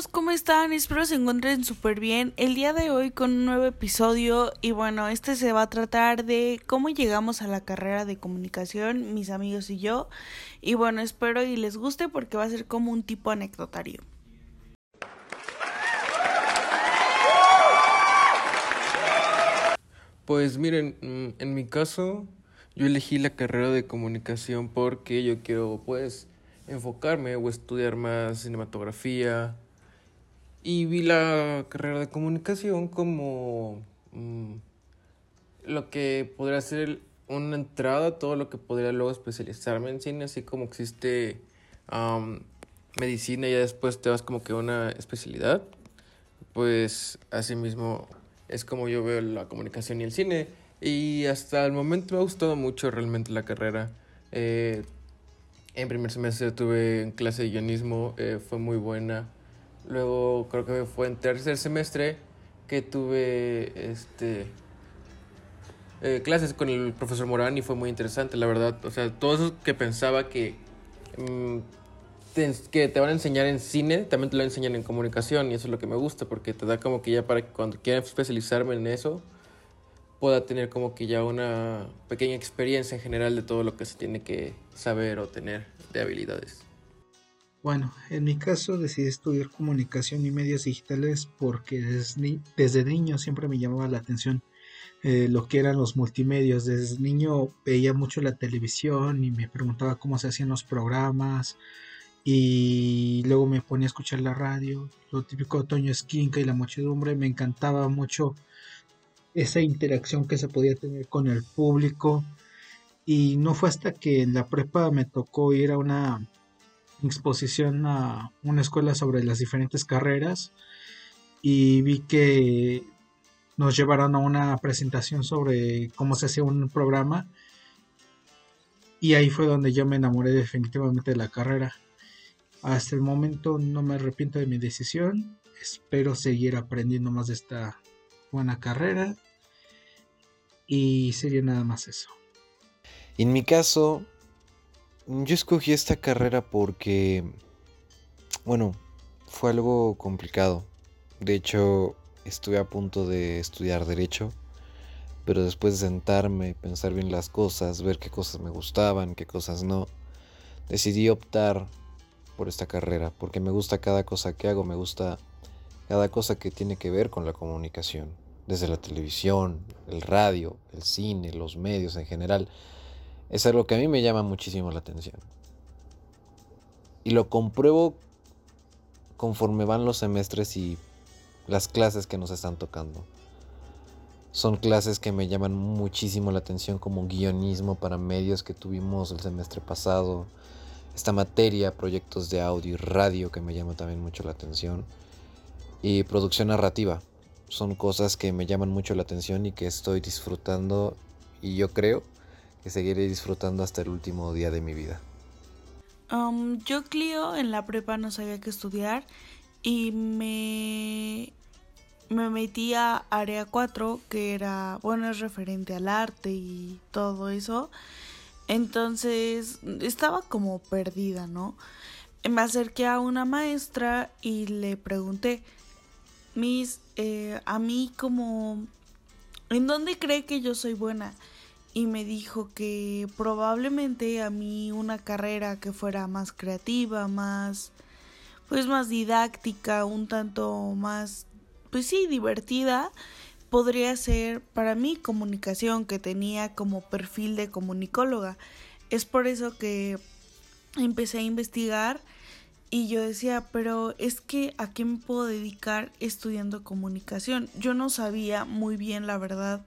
amigos, ¿cómo están? Espero se encuentren súper bien. El día de hoy con un nuevo episodio y bueno, este se va a tratar de cómo llegamos a la carrera de comunicación, mis amigos y yo. Y bueno, espero y les guste porque va a ser como un tipo anecdotario. Pues miren, mm, en mi caso yo elegí la carrera de comunicación porque yo quiero pues enfocarme o estudiar más cinematografía. Y vi la carrera de comunicación como mm, lo que podría ser una entrada todo lo que podría luego especializarme en cine, así como existe medicina y ya después te vas como que a una especialidad. Pues así mismo es como yo veo la comunicación y el cine. Y hasta el momento me ha gustado mucho realmente la carrera. Eh, en primer semestre tuve clase de guionismo, eh, fue muy buena. Luego creo que fue en tercer semestre que tuve este eh, clases con el profesor Morán y fue muy interesante, la verdad. O sea, todo eso que pensaba que, mm, te, que te van a enseñar en cine, también te lo enseñan en comunicación y eso es lo que me gusta porque te da como que ya para que cuando quiera especializarme en eso, pueda tener como que ya una pequeña experiencia en general de todo lo que se tiene que saber o tener de habilidades. Bueno, en mi caso decidí estudiar comunicación y medios digitales porque desde, niño siempre me llamaba la atención eh, lo que eran los multimedios. Desde niño veía mucho la televisión y me preguntaba cómo se hacían los programas y luego me ponía a escuchar la radio, lo típico Toño Esquinca y la muchedumbre. Me encantaba mucho esa interacción que se podía tener con el público. Y no fue hasta que en la prepa me tocó ir a una exposición a una escuela sobre las diferentes carreras y vi que nos llevaron a una presentación sobre cómo se hacía un programa y ahí fue donde yo me enamoré definitivamente de la carrera. Hasta el momento no me arrepiento de mi decisión, espero seguir aprendiendo más de esta buena carrera. Y sería nada más eso. En mi caso, yo escogí esta carrera porque, bueno, fue algo complicado. De hecho, estuve a punto de estudiar derecho, pero después de sentarme, pensar bien las cosas, ver qué cosas me gustaban, qué cosas no, decidí optar por esta carrera, porque me gusta cada cosa que hago, me gusta cada cosa que tiene que ver con la comunicación, desde la televisión, el radio, el cine, los medios en general. Es algo que a mí me llama muchísimo la atención. Y lo compruebo conforme van los semestres y las clases que nos están tocando. Son clases que me llaman muchísimo la atención como guionismo para medios que tuvimos el semestre pasado. Esta materia, proyectos de audio y radio que me llama también mucho la atención y producción narrativa. Son cosas que me llaman mucho la atención y que estoy disfrutando y yo creo que seguiré disfrutando hasta el último día de mi vida. Um, yo, Clio, en la prepa no sabía qué estudiar y me, me metí a Área 4, que era, bueno, es referente al arte y todo eso. Entonces estaba como perdida, ¿no? Me acerqué a una maestra y le pregunté, Miss, eh, a mí como, ¿en dónde cree que yo soy buena? Y me dijo que probablemente a mí una carrera que fuera más creativa, más, pues más didáctica, un tanto más, pues sí, divertida, podría ser para mí comunicación que tenía como perfil de comunicóloga. Es por eso que empecé a investigar y yo decía, pero es que a qué me puedo dedicar estudiando comunicación. Yo no sabía muy bien, la verdad,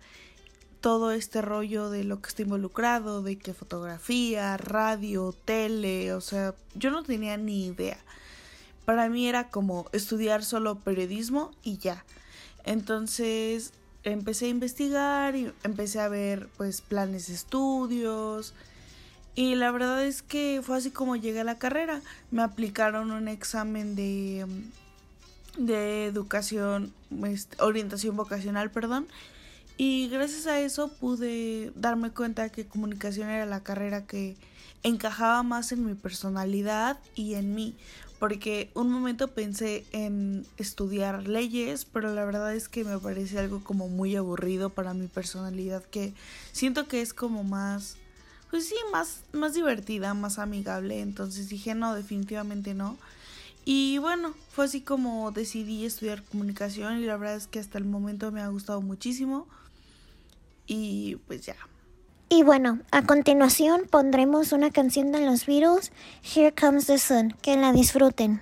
todo este rollo de lo que está involucrado, de que fotografía, radio, tele, o sea, yo no tenía ni idea. Para mí era como estudiar solo periodismo y ya. Entonces empecé a investigar y empecé a ver pues planes de estudios, y la verdad es que fue así como llegué a la carrera. Me aplicaron un examen de, de educación, este, orientación vocacional, perdón. Y gracias a eso pude darme cuenta que comunicación era la carrera que encajaba más en mi personalidad y en mí. porque un momento pensé en estudiar leyes, pero la verdad es que me parece algo como muy aburrido para mi personalidad, que siento que es como más, pues sí, más, más divertida, más amigable, entonces dije no, definitivamente no. Y bueno, fue así como decidí estudiar comunicación y la verdad es que hasta el momento me ha gustado muchísimo. Y pues ya. Y bueno, a continuación pondremos una canción de los Beatles, Here Comes the Sun, que la disfruten.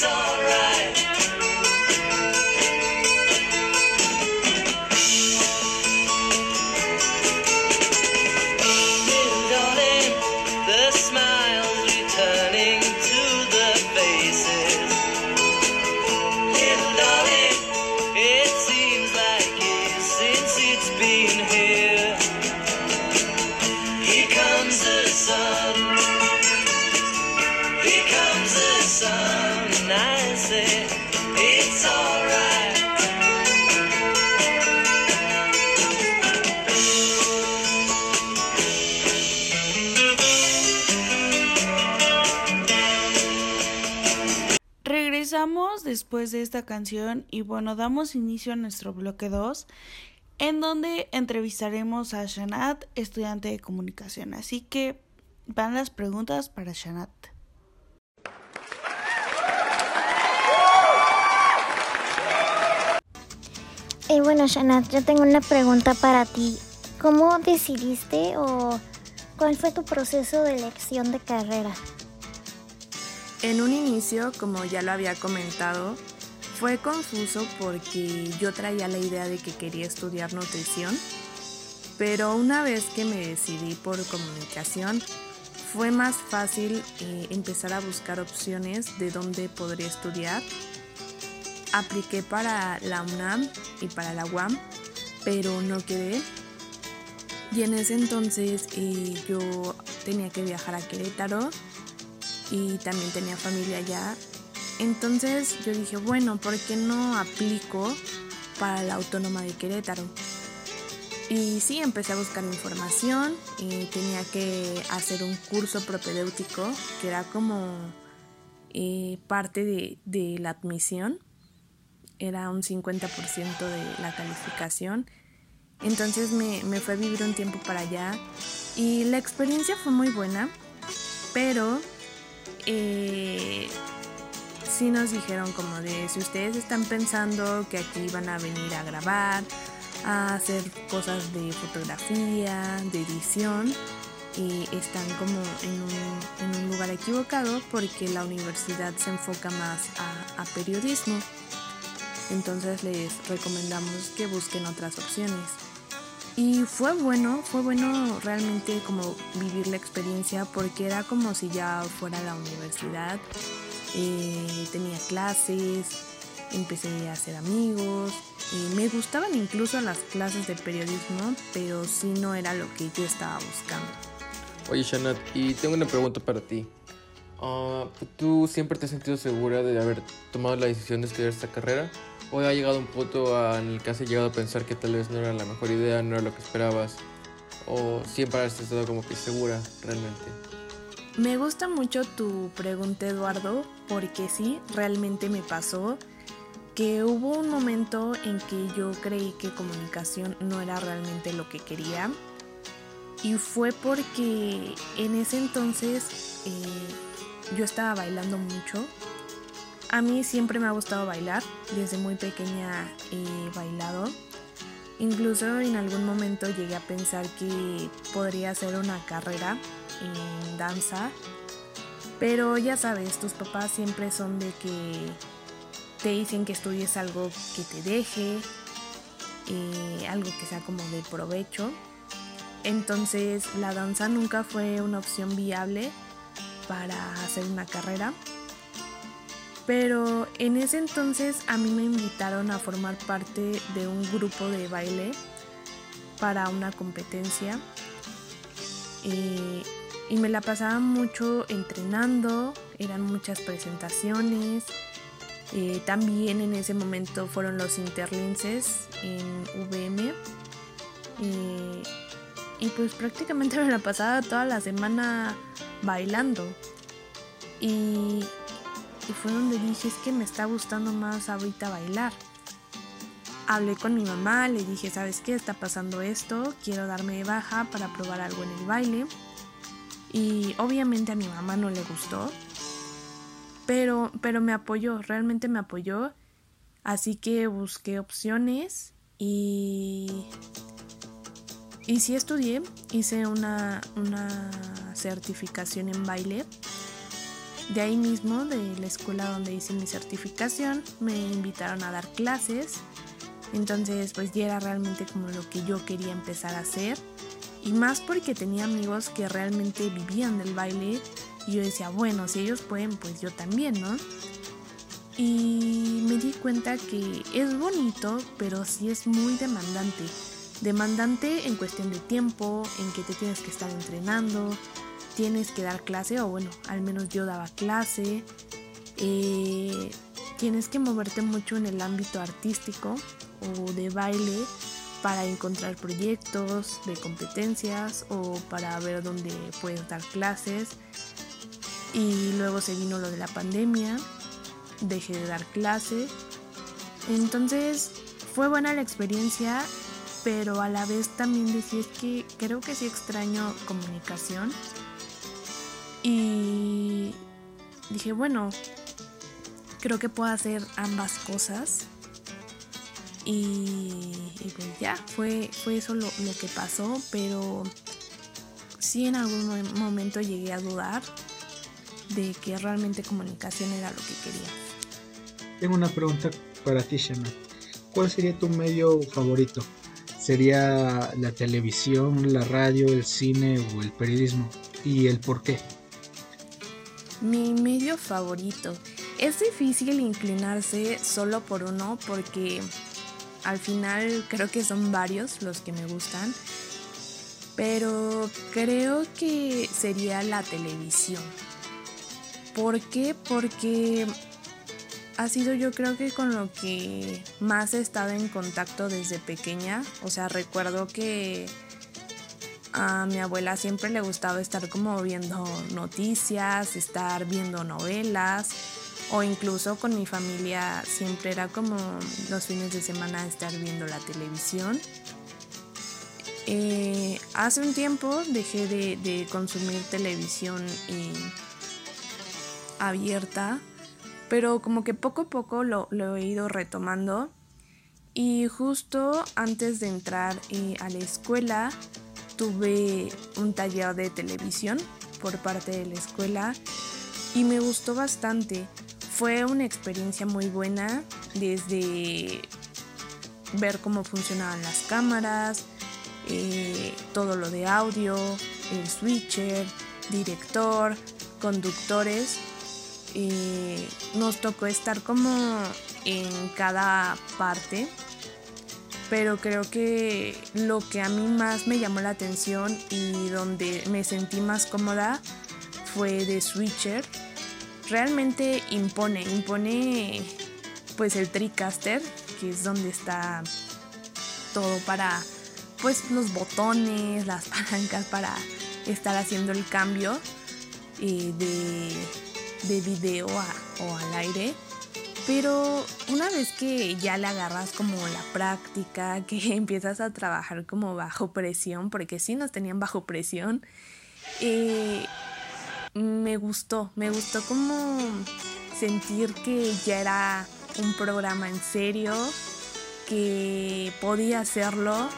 It's alright. Después de esta canción y bueno, damos inicio a nuestro bloque 2 en donde entrevistaremos a Shanat, estudiante de comunicación. Así que van las preguntas para Shanat. Y bueno, Shanat, yo tengo una pregunta para ti. ¿Cómo decidiste o cuál fue tu proceso de elección de carrera? En un inicio, como ya lo había comentado, fue confuso porque yo traía la idea de que quería estudiar nutrición, pero una vez que me decidí por comunicación, fue más fácil eh, empezar a buscar opciones de dónde podría estudiar. Apliqué para la UNAM y para la UAM, pero no quedé. Y en ese entonces eh, yo tenía que viajar a Querétaro y también tenía familia allá. Entonces yo dije, bueno, ¿por qué no aplico para la Autónoma de Querétaro? Y sí, empecé a buscar información y tenía que hacer un curso propedéutico que era como eh, parte de, de la admisión. Era un 50% de la calificación. Entonces me, me fue a vivir un tiempo para allá y la experiencia fue muy buena, pero eh, sí nos dijeron como de si ustedes están pensando que aquí van a venir a grabar, a hacer cosas de fotografía, de edición, y están como en un, en un lugar equivocado porque la universidad se enfoca más a, a periodismo. Entonces les recomendamos que busquen otras opciones. Y fue bueno, fue bueno realmente como vivir la experiencia porque era como si ya fuera a la universidad. Eh, tenía clases, empecé a hacer amigos. eh, me gustaban incluso las clases de periodismo, pero sí no era lo que yo estaba buscando. Oye, Shanat, y tengo una pregunta para ti. Ah, ¿Tú siempre te has sentido segura de haber tomado la decisión de estudiar esta carrera? ¿O ha llegado un punto en el que has llegado a pensar que tal vez no era la mejor idea, no era lo que esperabas? ¿O siempre has estado como que segura realmente? Me gusta mucho tu pregunta, Eduardo, porque sí, realmente me pasó que hubo un momento en que yo creí que comunicación no era realmente lo que quería. Y fue porque en ese entonces eh, yo estaba bailando mucho. A mí siempre me ha gustado bailar, desde muy pequeña he bailado. Incluso en algún momento llegué a pensar que podría hacer una carrera en danza. Pero ya sabes, tus papás siempre son de que te dicen que estudies algo que te deje, eh, algo que sea como de provecho. Entonces la danza nunca fue una opción viable para hacer una carrera. Pero en ese entonces a mí me invitaron a formar parte de un grupo de baile para una competencia. Eh, y me la pasaba mucho entrenando, eran muchas presentaciones. Eh, también en ese momento fueron los interlinces en VM. Eh, y pues prácticamente me la pasaba toda la semana bailando. Y, y fue donde dije, es que me está gustando más ahorita bailar. Hablé con mi mamá, le dije, ¿sabes qué? Está pasando esto, quiero darme de baja para probar algo en el baile. Y obviamente a mi mamá no le gustó, pero, pero me apoyó, realmente me apoyó. Así que busqué opciones y, y sí estudié, hice una, una certificación en baile de ahí mismo, de la escuela donde hice mi certificación, me invitaron a dar clases. Entonces, pues ya era realmente como lo que yo quería empezar a hacer. Y más porque tenía amigos que realmente vivían del baile. Y yo decía, bueno, si ellos pueden, pues yo también, ¿no? Y me di cuenta que es bonito, pero sí es muy demandante. Demandante en cuestión de tiempo, en que te tienes que estar entrenando, tienes que dar clase, o bueno, al menos yo daba clase. Eh, tienes que moverte mucho en el ámbito artístico o de baile para encontrar proyectos de competencias o para ver dónde puedes dar clases. Y luego se vino lo de la pandemia, dejé de dar clases. Entonces fue buena la experiencia, pero a la vez también es que creo que sí extraño comunicación y dije, bueno, creo que puedo hacer ambas cosas. Y, pues ya, fue, fue eso lo, que pasó, pero sí en algún momento llegué a dudar de que realmente comunicación era lo que quería. Tengo una pregunta para ti, Shana. ¿Cuál sería tu medio favorito? ¿Sería la televisión, la radio, el cine o el periodismo? ¿Y el por qué? Mi medio favorito. Es difícil inclinarse solo por uno porque al final creo que son varios los que me gustan. Pero creo que sería la televisión. ¿Por qué? Porque ha sido yo creo que con lo que más he estado en contacto desde pequeña. O sea, recuerdo que a mi abuela siempre le gustaba estar como viendo noticias, estar viendo novelas o incluso con mi familia siempre era como los fines de semana estar viendo la televisión. Eh, hace un tiempo dejé de, consumir televisión abierta, pero como que poco a poco lo, he ido retomando. Y justo antes de entrar eh, a la escuela, tuve un taller de televisión por parte de la escuela y me gustó bastante. Fue una experiencia muy buena desde ver cómo funcionaban las cámaras, eh, todo lo de audio, el switcher, director, conductores. Eh, nos tocó estar como en cada parte pero creo que lo que a mí más me llamó la atención y donde me sentí más cómoda fue de Switcher. Realmente impone, impone pues el TriCaster, que es donde está todo para pues los botones, las palancas para estar haciendo el cambio eh, de, de video o al aire. Pero una vez que ya le agarras como la práctica, que empiezas a trabajar como bajo presión, porque sí nos tenían bajo presión, eh, me gustó, me gustó como sentir que ya era un programa en serio, que podía hacerlo.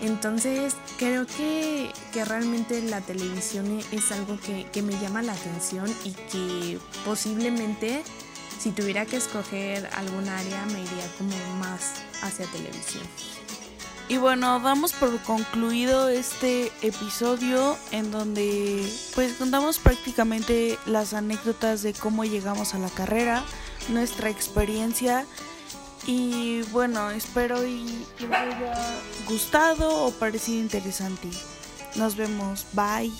Entonces creo que, que realmente la televisión es algo que, que me llama la atención y que posiblemente si tuviera que escoger algún área me iría como más hacia televisión. Y bueno, damos por concluido este episodio en donde pues contamos prácticamente las anécdotas de cómo llegamos a la carrera, nuestra experiencia y bueno, espero y les haya gustado o parecido interesante. Nos vemos, bye.